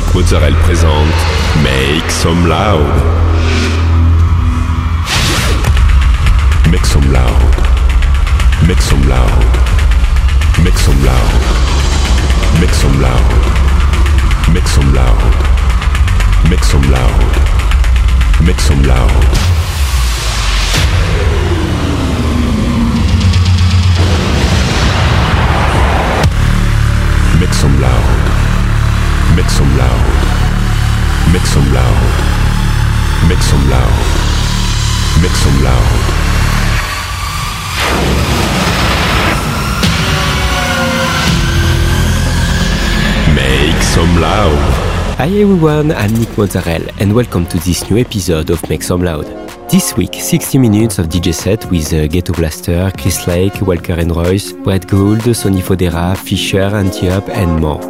Annick Mozzarella présente Make Some Loud. Make some loud. Make some loud. Make some loud. Make some loud. Make some loud. Make some loud. Make some loud. Make some loud. Make some loud. Make some loud. Make some loud. Make some loud. Make some loud. Hi everyone, I'm Nick Mozzarella and welcome to this new episode of Make Some Loud. This week, 60 minutes of DJ set with uh, Ghetto Blaster, Chris Lake, Walker and Royce, Brett Gould, Sonny Fodera, Fisher, Antiop and more.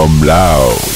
Tom Lau.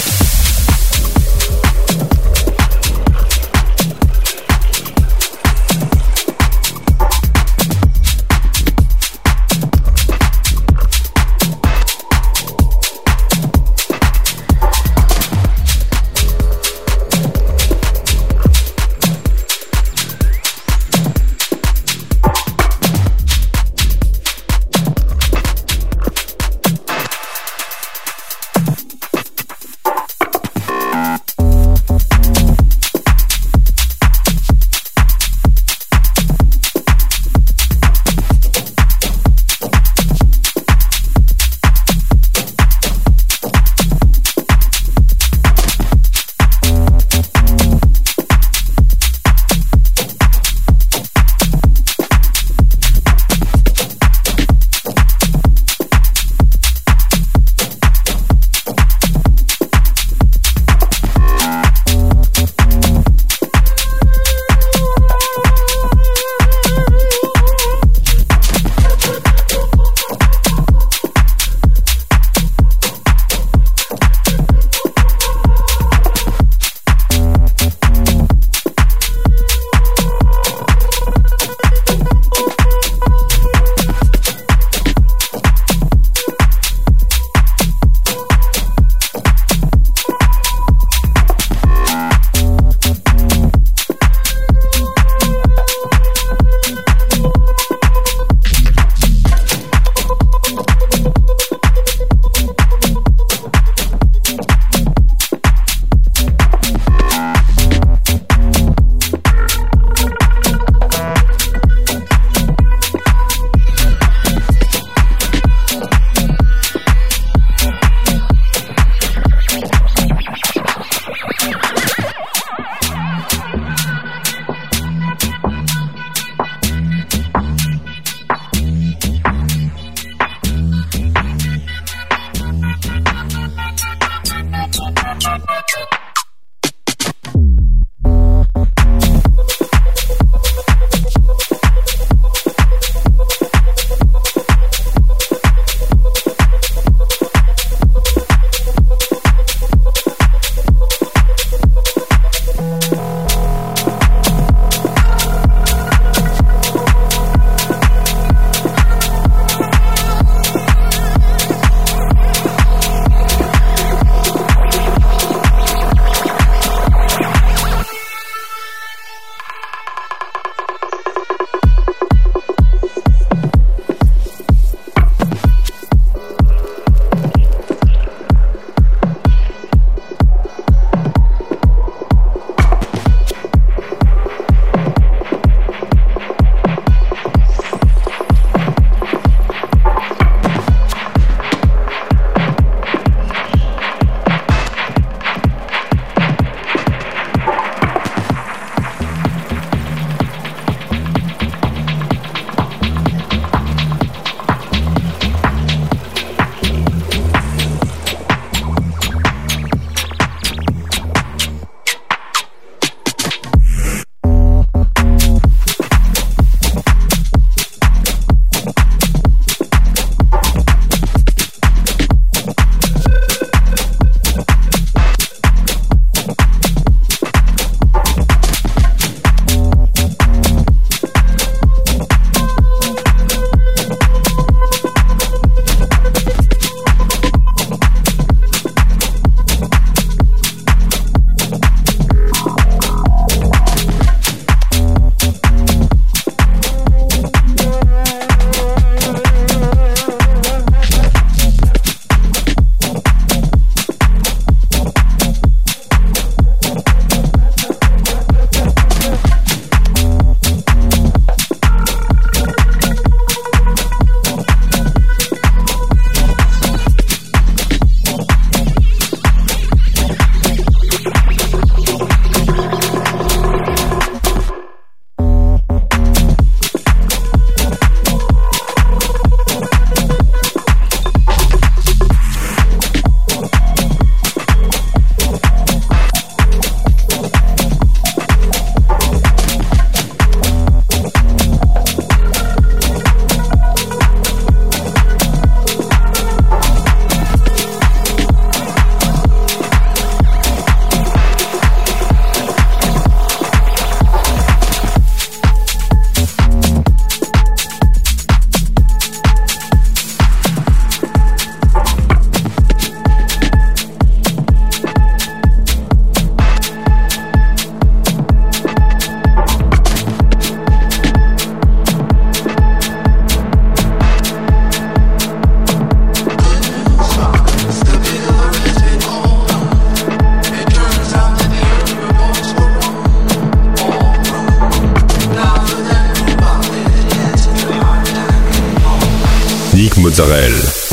Mozzarella.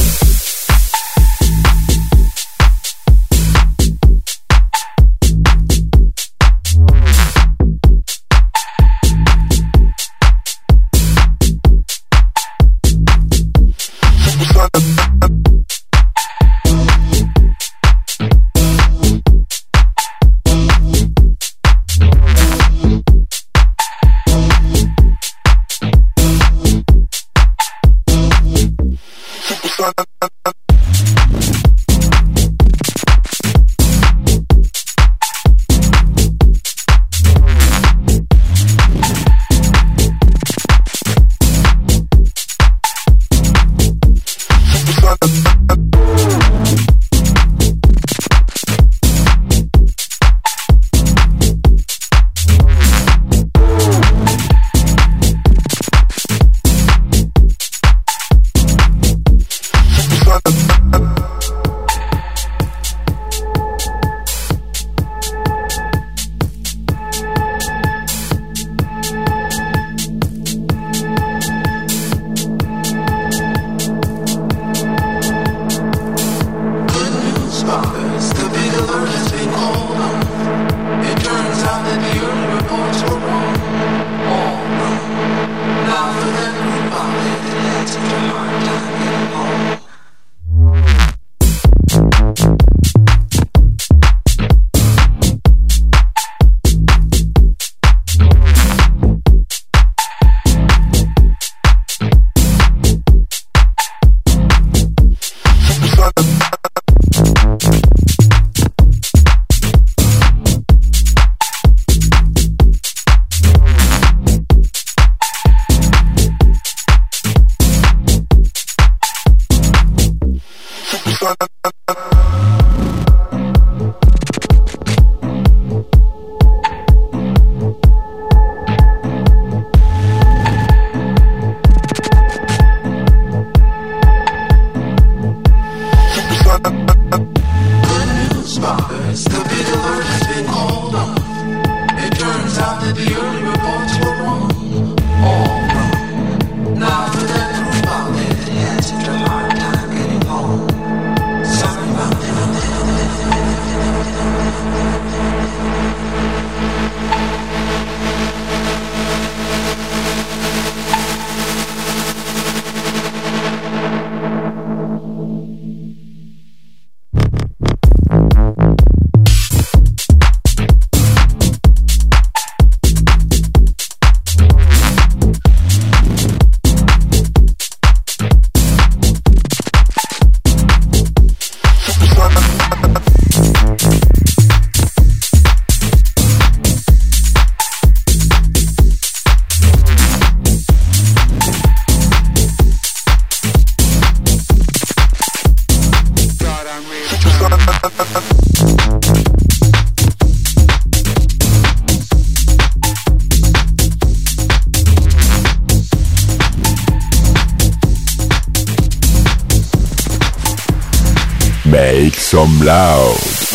Mozzarella. some loud.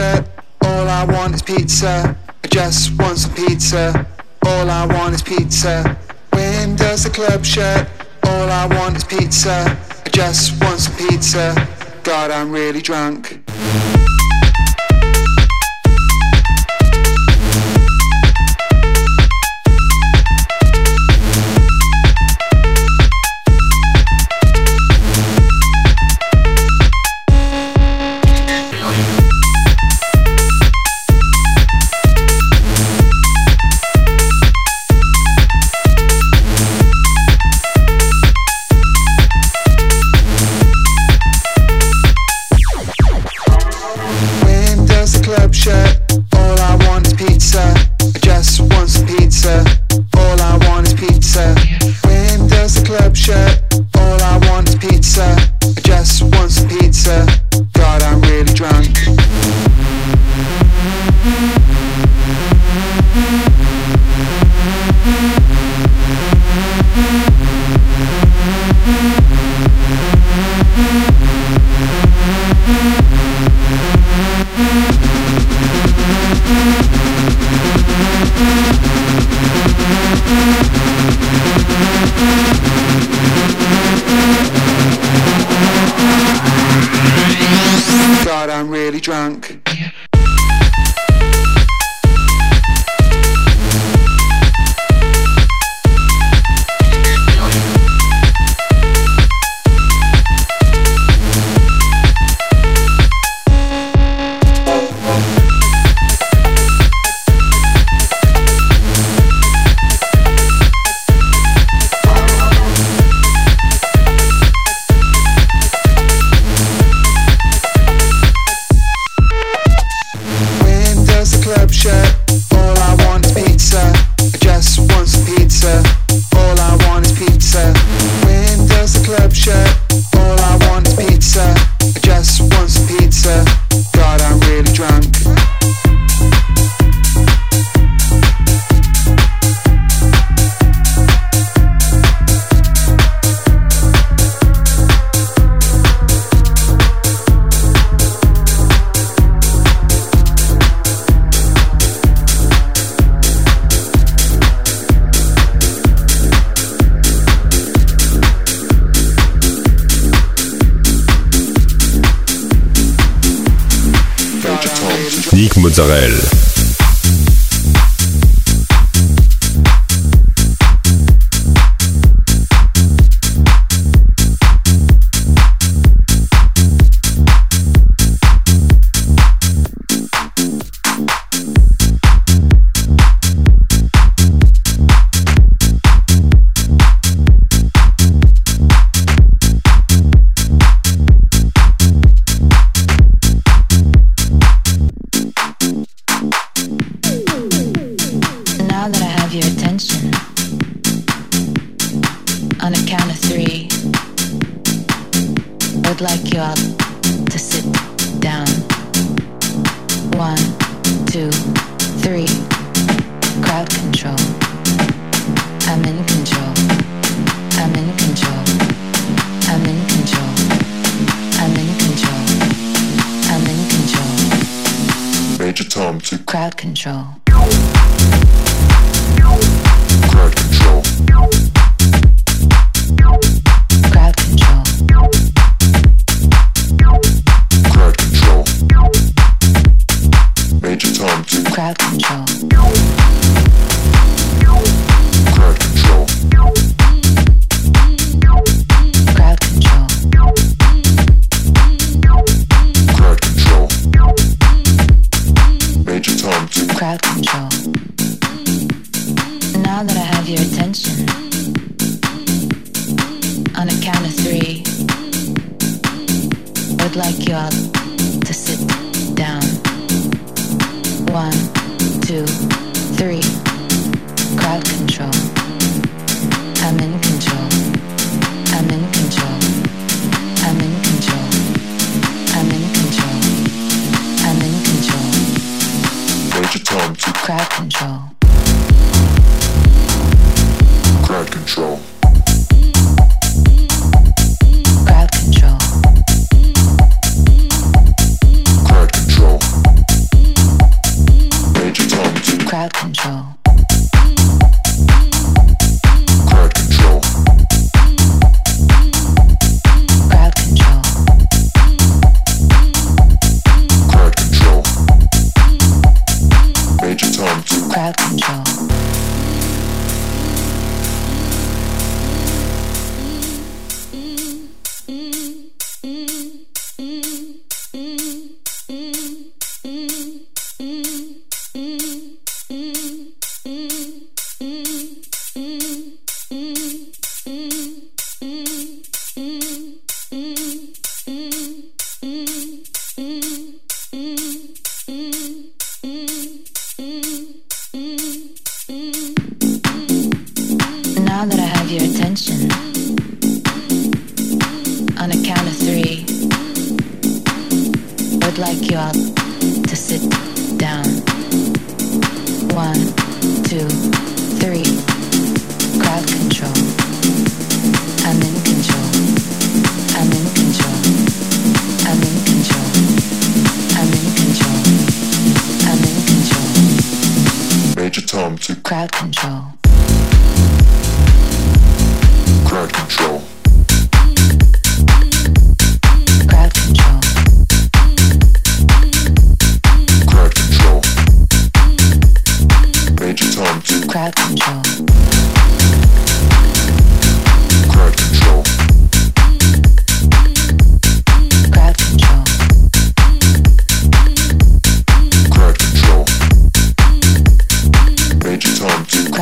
Shirt. All I want is pizza. I just want some pizza. All I want is pizza. When does the club shut? All I want is pizza. I just want some pizza. God, I'm really drunk. Israel.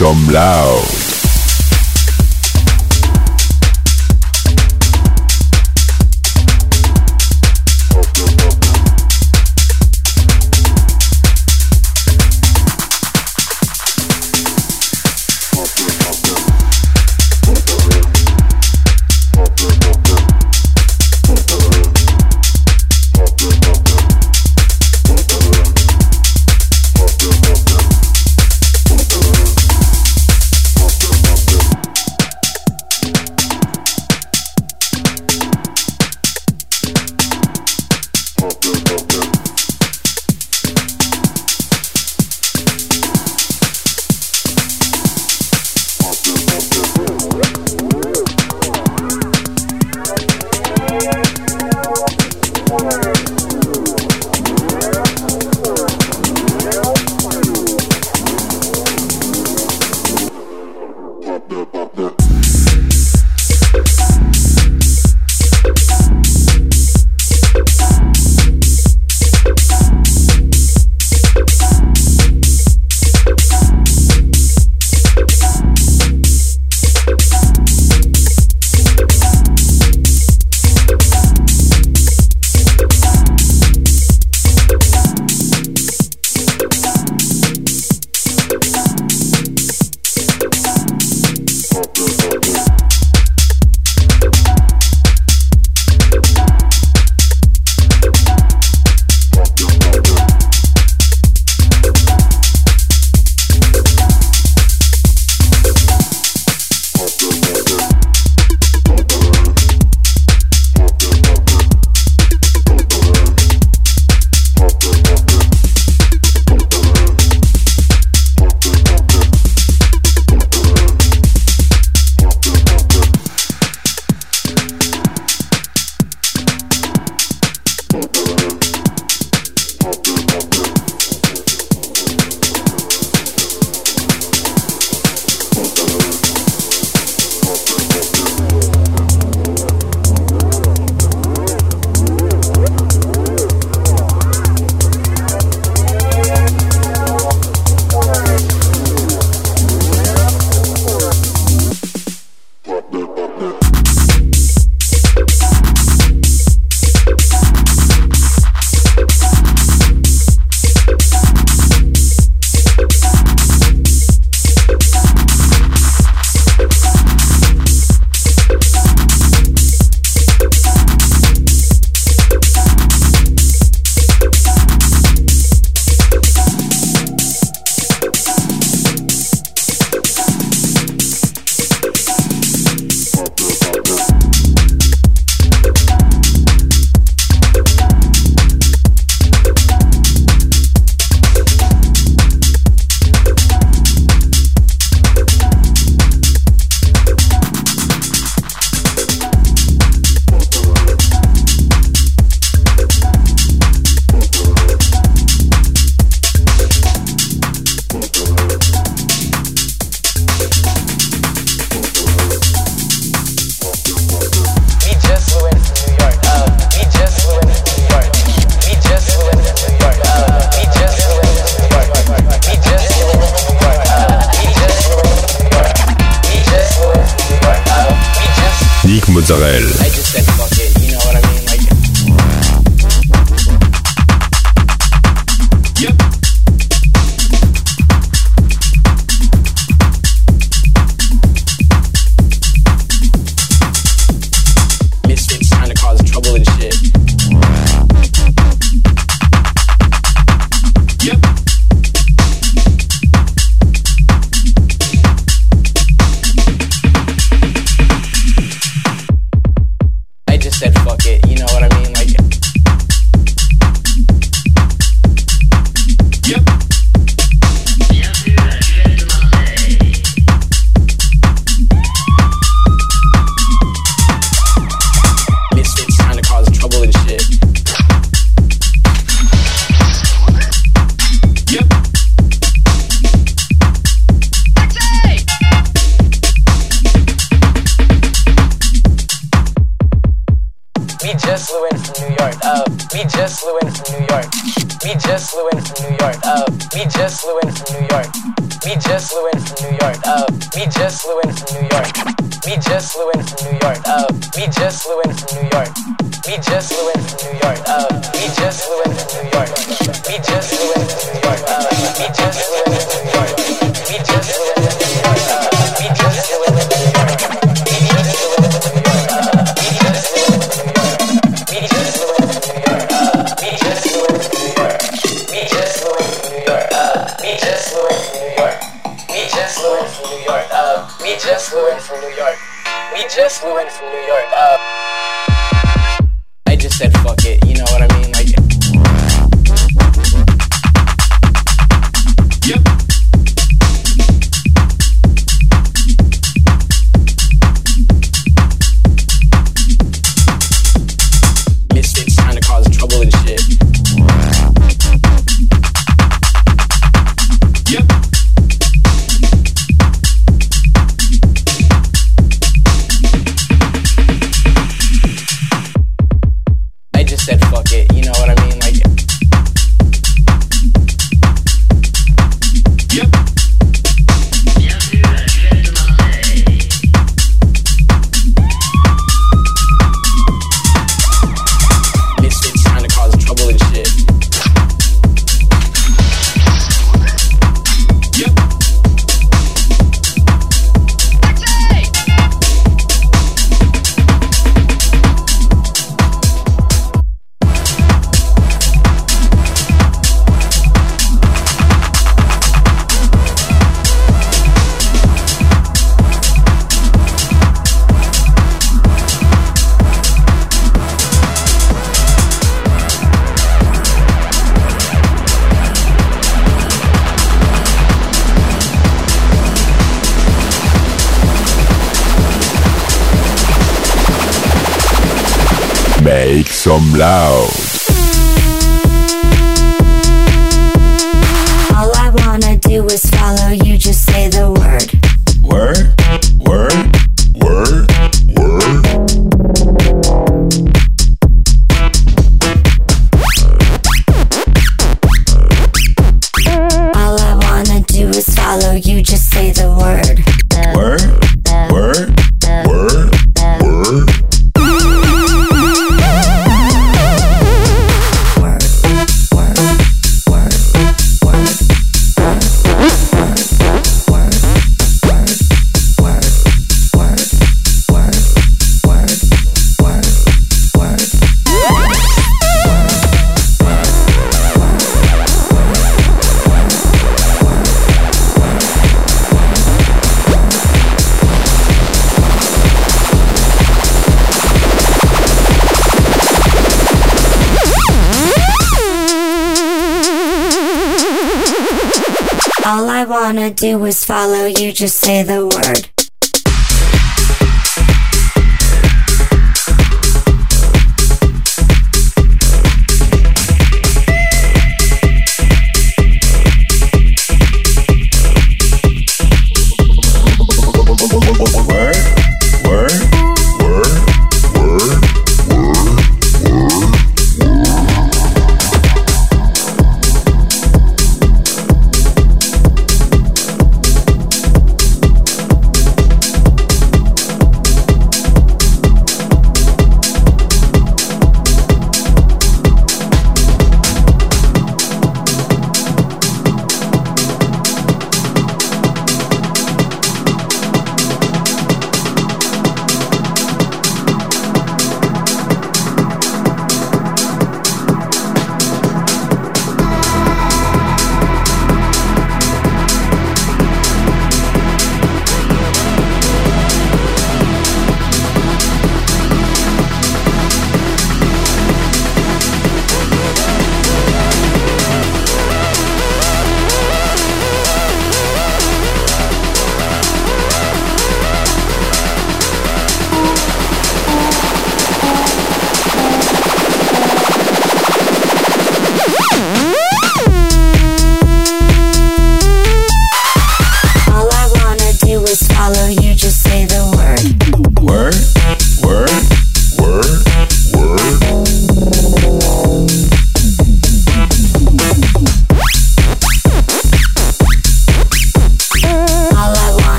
some loud. Pastorel. Loud. Just say the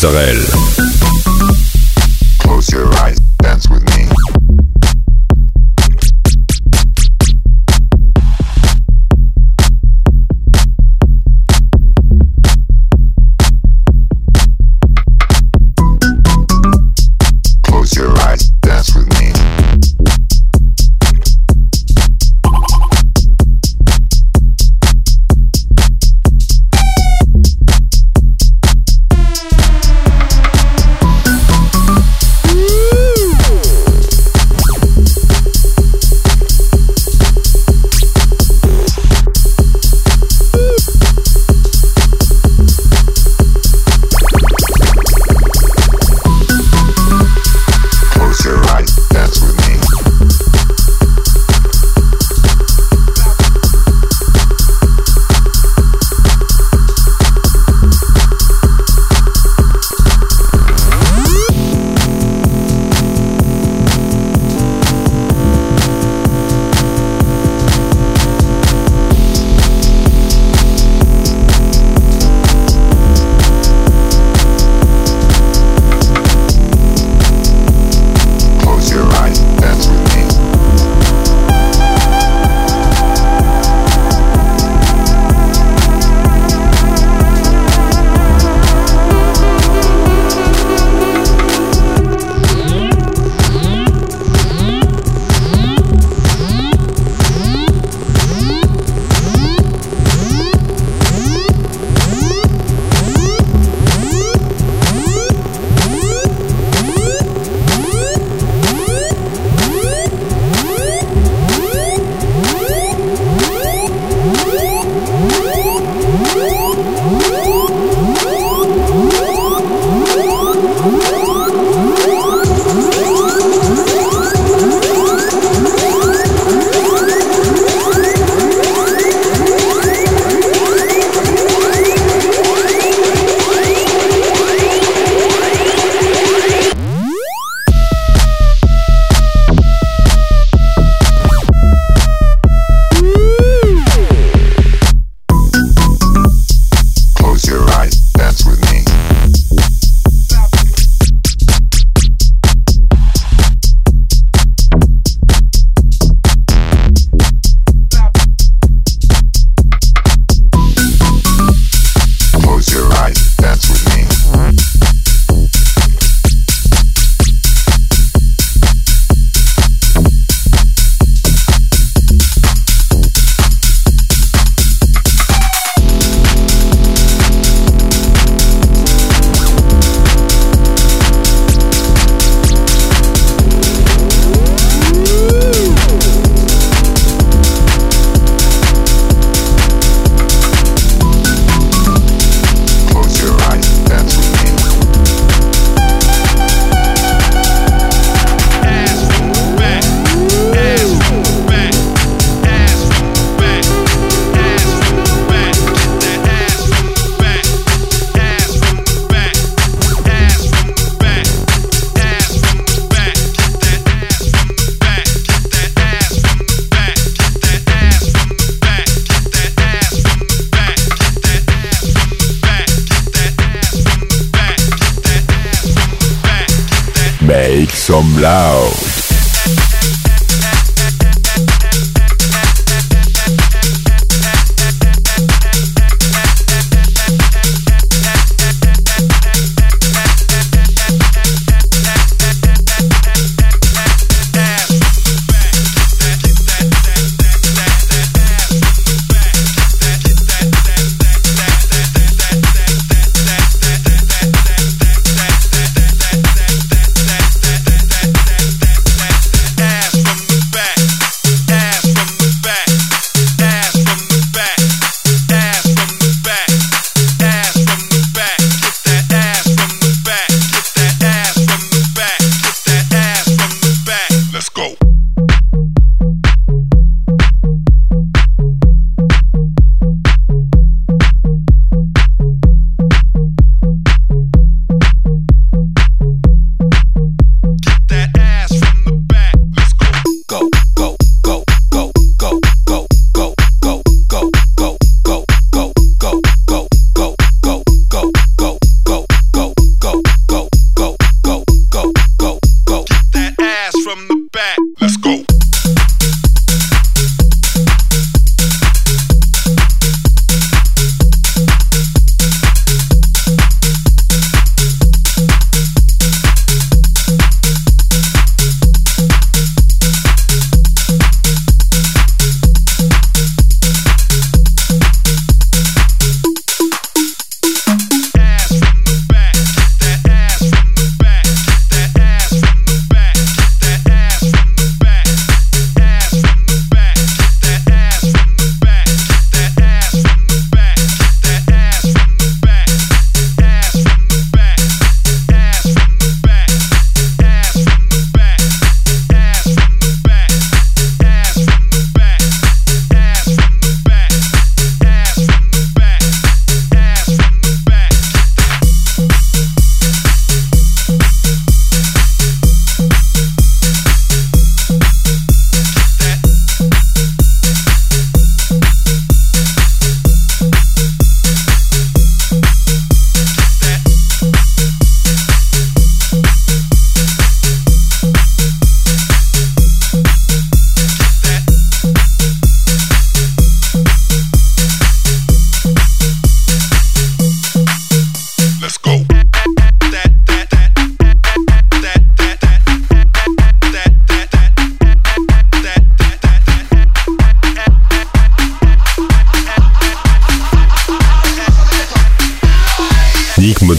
Mozzarella.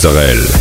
Israel.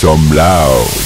Some loud.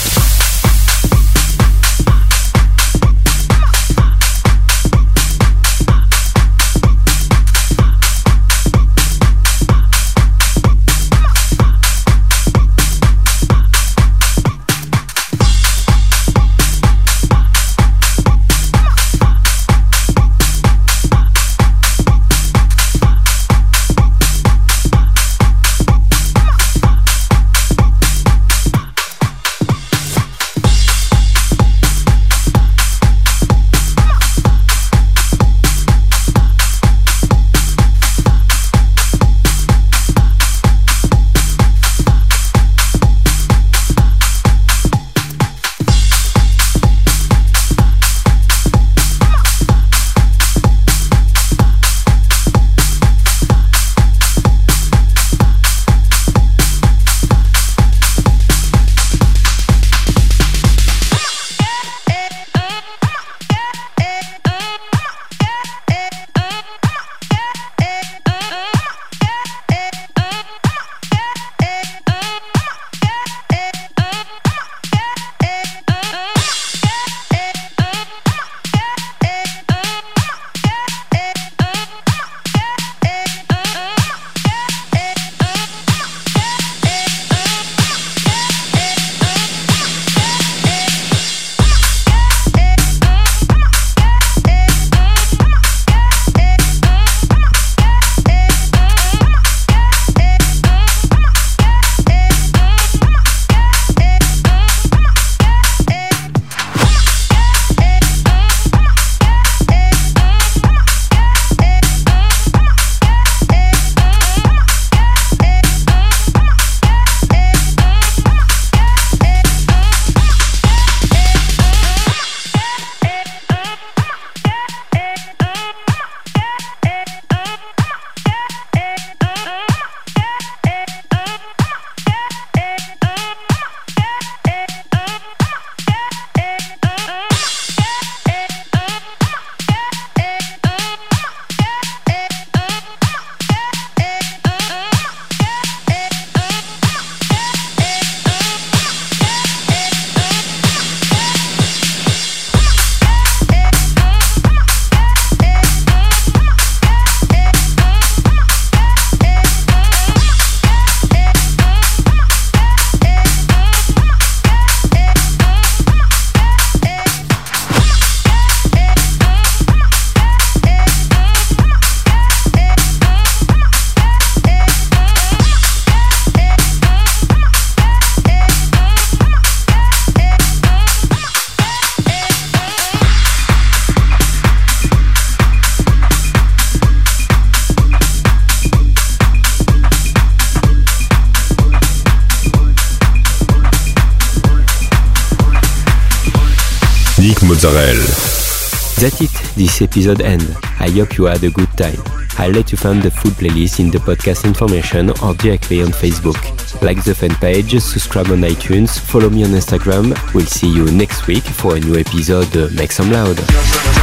Mozzarella. That's it, this episode end. I hope you had a good time. I'll let you find the full playlist in the podcast information or directly on Facebook. Like the fan page, subscribe on iTunes, follow me on Instagram. We'll see you next week for a new episode Make Some Loud.